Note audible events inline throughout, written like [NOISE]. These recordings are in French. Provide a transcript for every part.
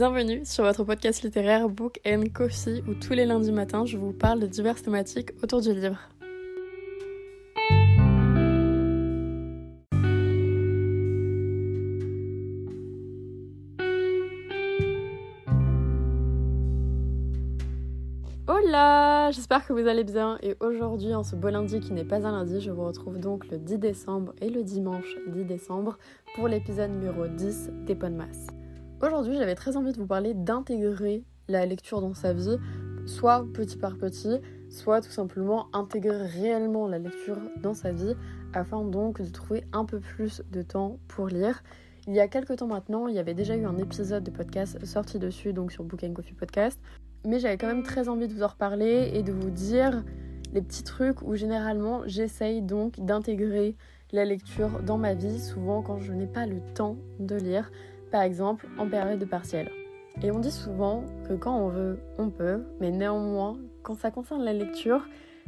Bienvenue sur votre podcast littéraire Book and Coffee où tous les lundis matins je vous parle de diverses thématiques autour du livre. Hola, j'espère que vous allez bien et aujourd'hui en ce beau lundi qui n'est pas un lundi, je vous retrouve donc le 10 décembre et le dimanche 10 décembre pour l'épisode numéro 10 des Masse. Aujourd'hui, j'avais très envie de vous parler d'intégrer la lecture dans sa vie, soit petit par petit, soit tout simplement intégrer réellement la lecture dans sa vie, afin donc de trouver un peu plus de temps pour lire. Il y a quelques temps maintenant, il y avait déjà eu un épisode de podcast sorti dessus, donc sur Book and Coffee Podcast, mais j'avais quand même très envie de vous en reparler et de vous dire les petits trucs où généralement j'essaye donc d'intégrer la lecture dans ma vie, souvent quand je n'ai pas le temps de lire par exemple en période de partiel. Et on dit souvent que quand on veut, on peut, mais néanmoins, quand ça concerne la lecture,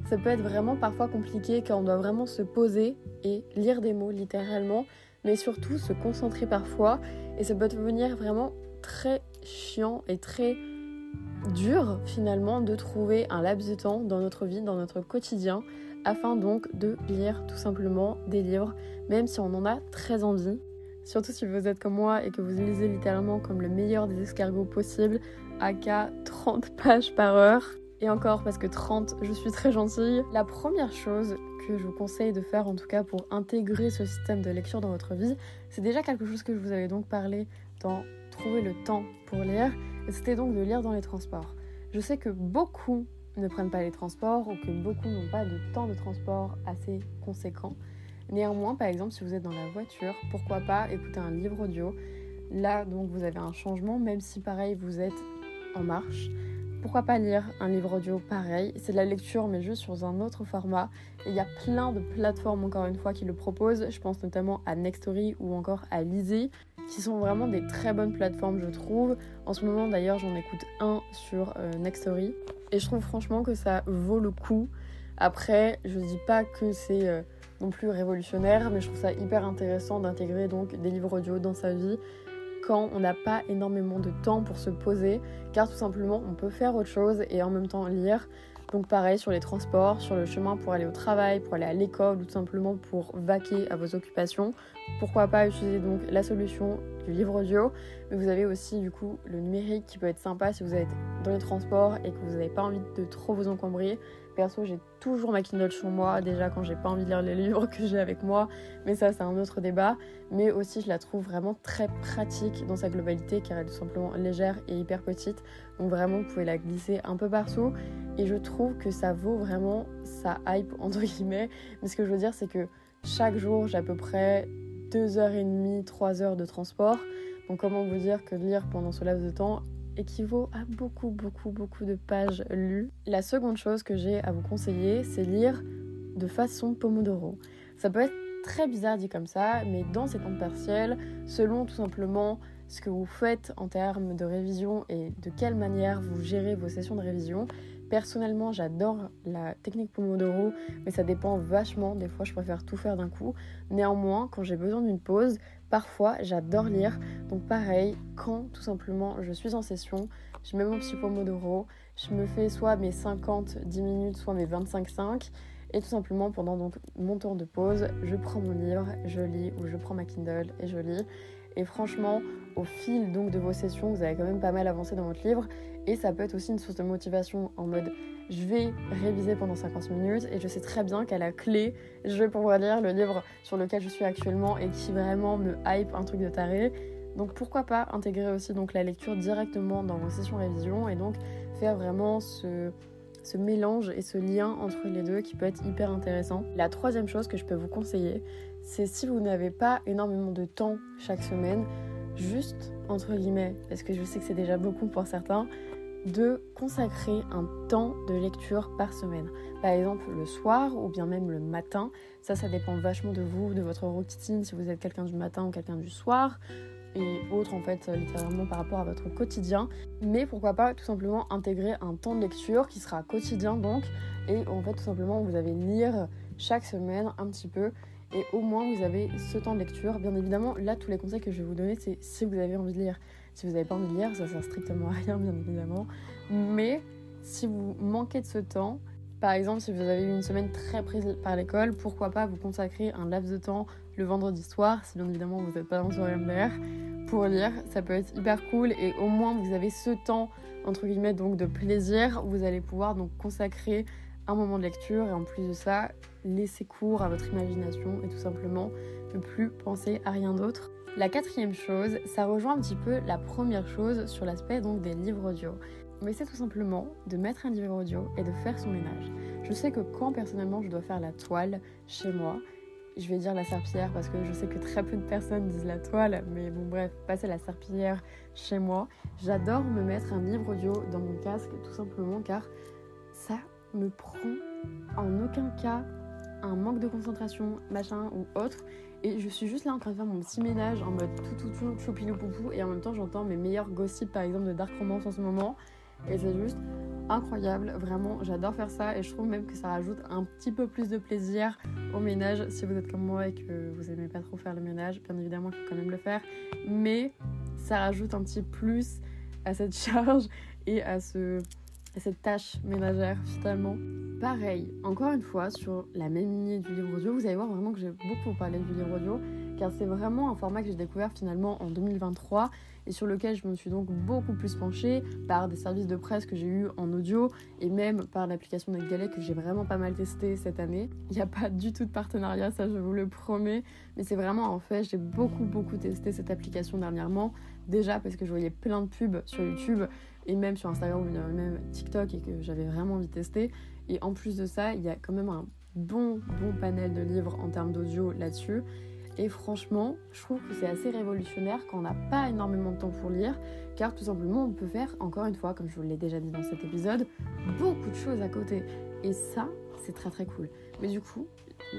ça peut être vraiment parfois compliqué quand on doit vraiment se poser et lire des mots littéralement, mais surtout se concentrer parfois, et ça peut devenir vraiment très chiant et très dur finalement de trouver un laps de temps dans notre vie, dans notre quotidien, afin donc de lire tout simplement des livres, même si on en a très envie. Surtout si vous êtes comme moi et que vous lisez littéralement comme le meilleur des escargots possible, aka [LAUGHS] 30 pages par heure. Et encore parce que 30, je suis très gentille. La première chose que je vous conseille de faire, en tout cas pour intégrer ce système de lecture dans votre vie, c'est déjà quelque chose que je vous avais donc parlé dans Trouver le temps pour lire. C'était donc de lire dans les transports. Je sais que beaucoup ne prennent pas les transports ou que beaucoup n'ont pas de temps de transport assez conséquent. Néanmoins, par exemple, si vous êtes dans la voiture, pourquoi pas écouter un livre audio? Là, donc, vous avez un changement, même si pareil, vous êtes en marche. Pourquoi pas lire un livre audio pareil? C'est de la lecture, mais juste sur un autre format. Et il y a plein de plateformes, encore une fois, qui le proposent. Je pense notamment à Nextory ou encore à Lizzy, qui sont vraiment des très bonnes plateformes, je trouve. En ce moment, d'ailleurs, j'en écoute un sur euh, Nextory. Et je trouve franchement que ça vaut le coup. Après, je dis pas que c'est. Euh, non plus révolutionnaire, mais je trouve ça hyper intéressant d'intégrer donc des livres audio dans sa vie quand on n'a pas énormément de temps pour se poser, car tout simplement on peut faire autre chose et en même temps lire. Donc pareil sur les transports, sur le chemin pour aller au travail, pour aller à l'école ou tout simplement pour vaquer à vos occupations. Pourquoi pas utiliser donc la solution du livre audio, mais vous avez aussi du coup le numérique qui peut être sympa si vous êtes dans les transports et que vous n'avez pas envie de trop vous encombrer. Perso, j'ai toujours ma Kindle sur moi, déjà quand j'ai pas envie de lire les livres que j'ai avec moi, mais ça c'est un autre débat. Mais aussi, je la trouve vraiment très pratique dans sa globalité car elle est tout simplement légère et hyper petite. Donc vraiment, vous pouvez la glisser un peu partout. Et je trouve que ça vaut vraiment sa hype entre guillemets. Mais ce que je veux dire, c'est que chaque jour, j'ai à peu près 2h30, 3h de transport. Donc comment vous dire que lire pendant ce laps de temps équivaut à beaucoup, beaucoup, beaucoup de pages lues. La seconde chose que j'ai à vous conseiller, c'est lire de façon Pomodoro. Ça peut être très bizarre dit comme ça, mais dans ces temps partiels, selon tout simplement ce que vous faites en termes de révision et de quelle manière vous gérez vos sessions de révision, Personnellement, j'adore la technique Pomodoro, mais ça dépend vachement. Des fois, je préfère tout faire d'un coup. Néanmoins, quand j'ai besoin d'une pause, parfois, j'adore lire. Donc, pareil, quand tout simplement je suis en session, je mets mon petit Pomodoro, je me fais soit mes 50-10 minutes, soit mes 25-5. Et tout simplement, pendant mon temps de pause, je prends mon livre, je lis, ou je prends ma Kindle et je lis. Et franchement, au fil donc de vos sessions, vous avez quand même pas mal avancé dans votre livre. Et ça peut être aussi une source de motivation en mode je vais réviser pendant 50 minutes et je sais très bien qu'à la clé, je vais pouvoir lire le livre sur lequel je suis actuellement et qui vraiment me hype un truc de taré. Donc pourquoi pas intégrer aussi donc la lecture directement dans vos sessions révision et donc faire vraiment ce, ce mélange et ce lien entre les deux qui peut être hyper intéressant. La troisième chose que je peux vous conseiller, c'est si vous n'avez pas énormément de temps chaque semaine, juste entre guillemets, parce que je sais que c'est déjà beaucoup pour certains, de consacrer un temps de lecture par semaine. Par exemple le soir ou bien même le matin. Ça, ça dépend vachement de vous, de votre routine, si vous êtes quelqu'un du matin ou quelqu'un du soir et autres en fait littéralement par rapport à votre quotidien mais pourquoi pas tout simplement intégrer un temps de lecture qui sera quotidien donc et en fait tout simplement vous allez lire chaque semaine un petit peu et au moins vous avez ce temps de lecture. Bien évidemment, là, tous les conseils que je vais vous donner, c'est si vous avez envie de lire. Si vous n'avez pas envie de lire, ça sert strictement à rien, bien évidemment. Mais si vous manquez de ce temps, par exemple, si vous avez eu une semaine très prise par l'école, pourquoi pas vous consacrer un laps de temps le vendredi soir, si bien évidemment vous n'êtes pas dans soirée MDR, pour lire. Ça peut être hyper cool et au moins vous avez ce temps, entre guillemets, donc de plaisir. Vous allez pouvoir donc consacrer un moment de lecture et en plus de ça, laisser cours à votre imagination et tout simplement ne plus penser à rien d'autre. La quatrième chose, ça rejoint un petit peu la première chose sur l'aspect donc des livres audio. Mais c'est tout simplement de mettre un livre audio et de faire son ménage. Je sais que quand personnellement je dois faire la toile chez moi, je vais dire la serpillière parce que je sais que très peu de personnes disent la toile, mais bon bref, passer la serpillière chez moi. J'adore me mettre un livre audio dans mon casque tout simplement car ça me prend en aucun cas un manque de concentration, machin ou autre. Et je suis juste là en train de faire mon petit ménage en mode tout tout tout choupilou poupou et en même temps j'entends mes meilleurs gossips par exemple de Dark Romance en ce moment. Et c'est juste incroyable, vraiment j'adore faire ça et je trouve même que ça rajoute un petit peu plus de plaisir au ménage si vous êtes comme moi et que vous aimez pas trop faire le ménage, bien évidemment il faut quand même le faire, mais ça rajoute un petit plus à cette [LAUGHS] charge et à ce cette tâche ménagère finalement. Pareil, encore une fois, sur la même lignée du livre audio, vous allez voir vraiment que j'ai beaucoup parlé du livre audio, car c'est vraiment un format que j'ai découvert finalement en 2023 et sur lequel je me suis donc beaucoup plus penchée par des services de presse que j'ai eu en audio et même par l'application Netgalley que j'ai vraiment pas mal testé cette année. Il n'y a pas du tout de partenariat, ça je vous le promets, mais c'est vraiment en fait, j'ai beaucoup beaucoup testé cette application dernièrement. Déjà parce que je voyais plein de pubs sur YouTube et même sur Instagram ou même TikTok et que j'avais vraiment envie de tester. Et en plus de ça, il y a quand même un bon, bon panel de livres en termes d'audio là-dessus. Et franchement, je trouve que c'est assez révolutionnaire quand on n'a pas énormément de temps pour lire, car tout simplement on peut faire, encore une fois, comme je vous l'ai déjà dit dans cet épisode, beaucoup de choses à côté. Et ça, c'est très très cool. Mais du coup,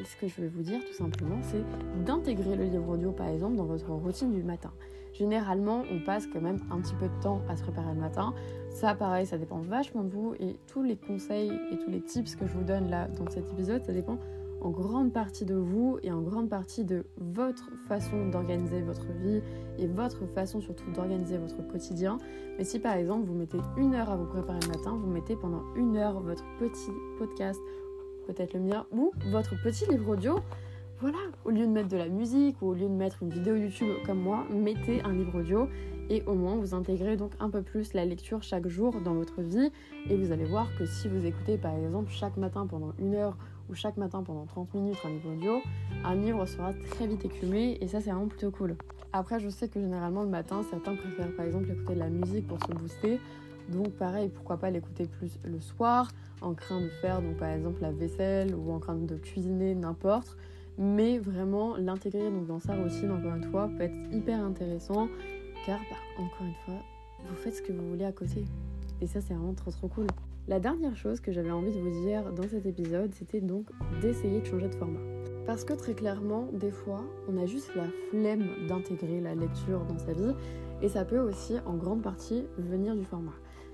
ce que je vais vous dire tout simplement, c'est d'intégrer le livre audio par exemple dans votre routine du matin. Généralement, on passe quand même un petit peu de temps à se préparer le matin. Ça, pareil, ça dépend vachement de vous et tous les conseils et tous les tips que je vous donne là dans cet épisode, ça dépend en grande partie de vous et en grande partie de votre façon d'organiser votre vie et votre façon surtout d'organiser votre quotidien. Mais si par exemple vous mettez une heure à vous préparer le matin, vous mettez pendant une heure votre petit podcast, peut-être le mien, ou votre petit livre audio, voilà, au lieu de mettre de la musique ou au lieu de mettre une vidéo YouTube comme moi, mettez un livre audio et au moins vous intégrez donc un peu plus la lecture chaque jour dans votre vie et vous allez voir que si vous écoutez par exemple chaque matin pendant une heure ou chaque matin pendant 30 minutes un livre audio, un livre sera très vite écumé et ça c'est vraiment plutôt cool. Après je sais que généralement le matin certains préfèrent par exemple écouter de la musique pour se booster donc pareil, pourquoi pas l'écouter plus le soir, en train de faire donc par exemple la vaisselle ou en train de cuisiner, n'importe mais vraiment l'intégrer donc dans sa routine encore une fois peut être hyper intéressant car bah, encore une fois vous faites ce que vous voulez à côté et ça c'est vraiment trop trop cool. La dernière chose que j'avais envie de vous dire dans cet épisode c'était donc d'essayer de changer de format. Parce que très clairement, des fois, on a juste la flemme d'intégrer la lecture dans sa vie et ça peut aussi en grande partie venir du format.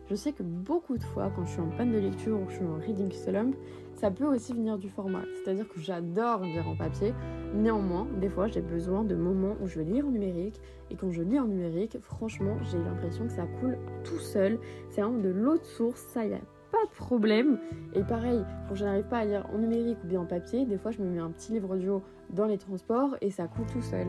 Je sais que beaucoup de fois, quand je suis en panne de lecture ou que je suis en reading slump, ça peut aussi venir du format. C'est-à-dire que j'adore lire en papier. Néanmoins, des fois, j'ai besoin de moments où je vais lire en numérique. Et quand je lis en numérique, franchement, j'ai l'impression que ça coule tout seul. C'est vraiment de l'autre source. Ça y est, pas de problème. Et pareil, quand je n'arrive pas à lire en numérique ou bien en papier, des fois je me mets un petit livre audio dans les transports et ça coule tout seul.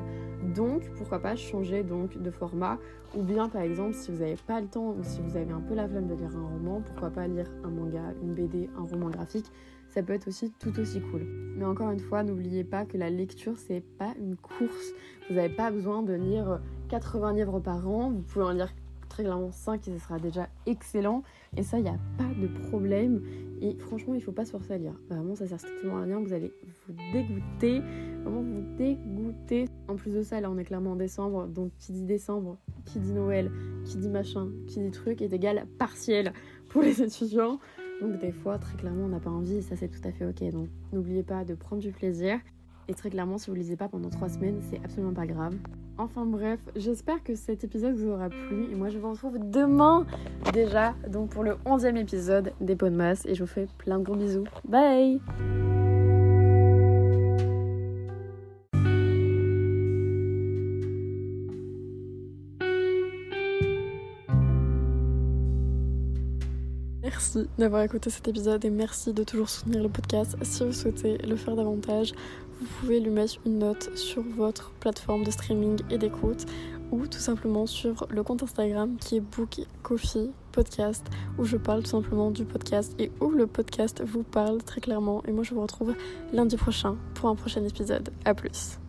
Donc pourquoi pas changer donc de format ou bien par exemple si vous n'avez pas le temps ou si vous avez un peu la flemme de lire un roman, pourquoi pas lire un manga, une BD, un roman graphique. Ça peut être aussi tout aussi cool. Mais encore une fois, n'oubliez pas que la lecture, c'est pas une course. Vous n'avez pas besoin de lire 80 livres par an. Vous pouvez en lire très clairement 5 et ce sera déjà excellent. Et ça, il n'y a pas de problème. Et franchement, il ne faut pas se forcer à lire. Vraiment, ça sert strictement à rien. Vous allez vous dégoûter. Vraiment vous dégoûter. En plus de ça, là, on est clairement en décembre. Donc, qui dit décembre, qui dit Noël, qui dit machin, qui dit truc est égal partiel pour les étudiants. Donc, des fois, très clairement, on n'a pas envie. Et ça, c'est tout à fait ok. Donc, n'oubliez pas de prendre du plaisir. Et très clairement, si vous ne lisez pas pendant 3 semaines, c'est absolument pas grave. Enfin bref, j'espère que cet épisode vous aura plu et moi je vous retrouve demain déjà donc pour le 11e épisode des pots de masse et je vous fais plein de gros bisous. Bye Merci d'avoir écouté cet épisode et merci de toujours soutenir le podcast si vous souhaitez le faire davantage vous pouvez lui mettre une note sur votre plateforme de streaming et d'écoute ou tout simplement sur le compte Instagram qui est Book Coffee Podcast où je parle tout simplement du podcast et où le podcast vous parle très clairement et moi je vous retrouve lundi prochain pour un prochain épisode. A plus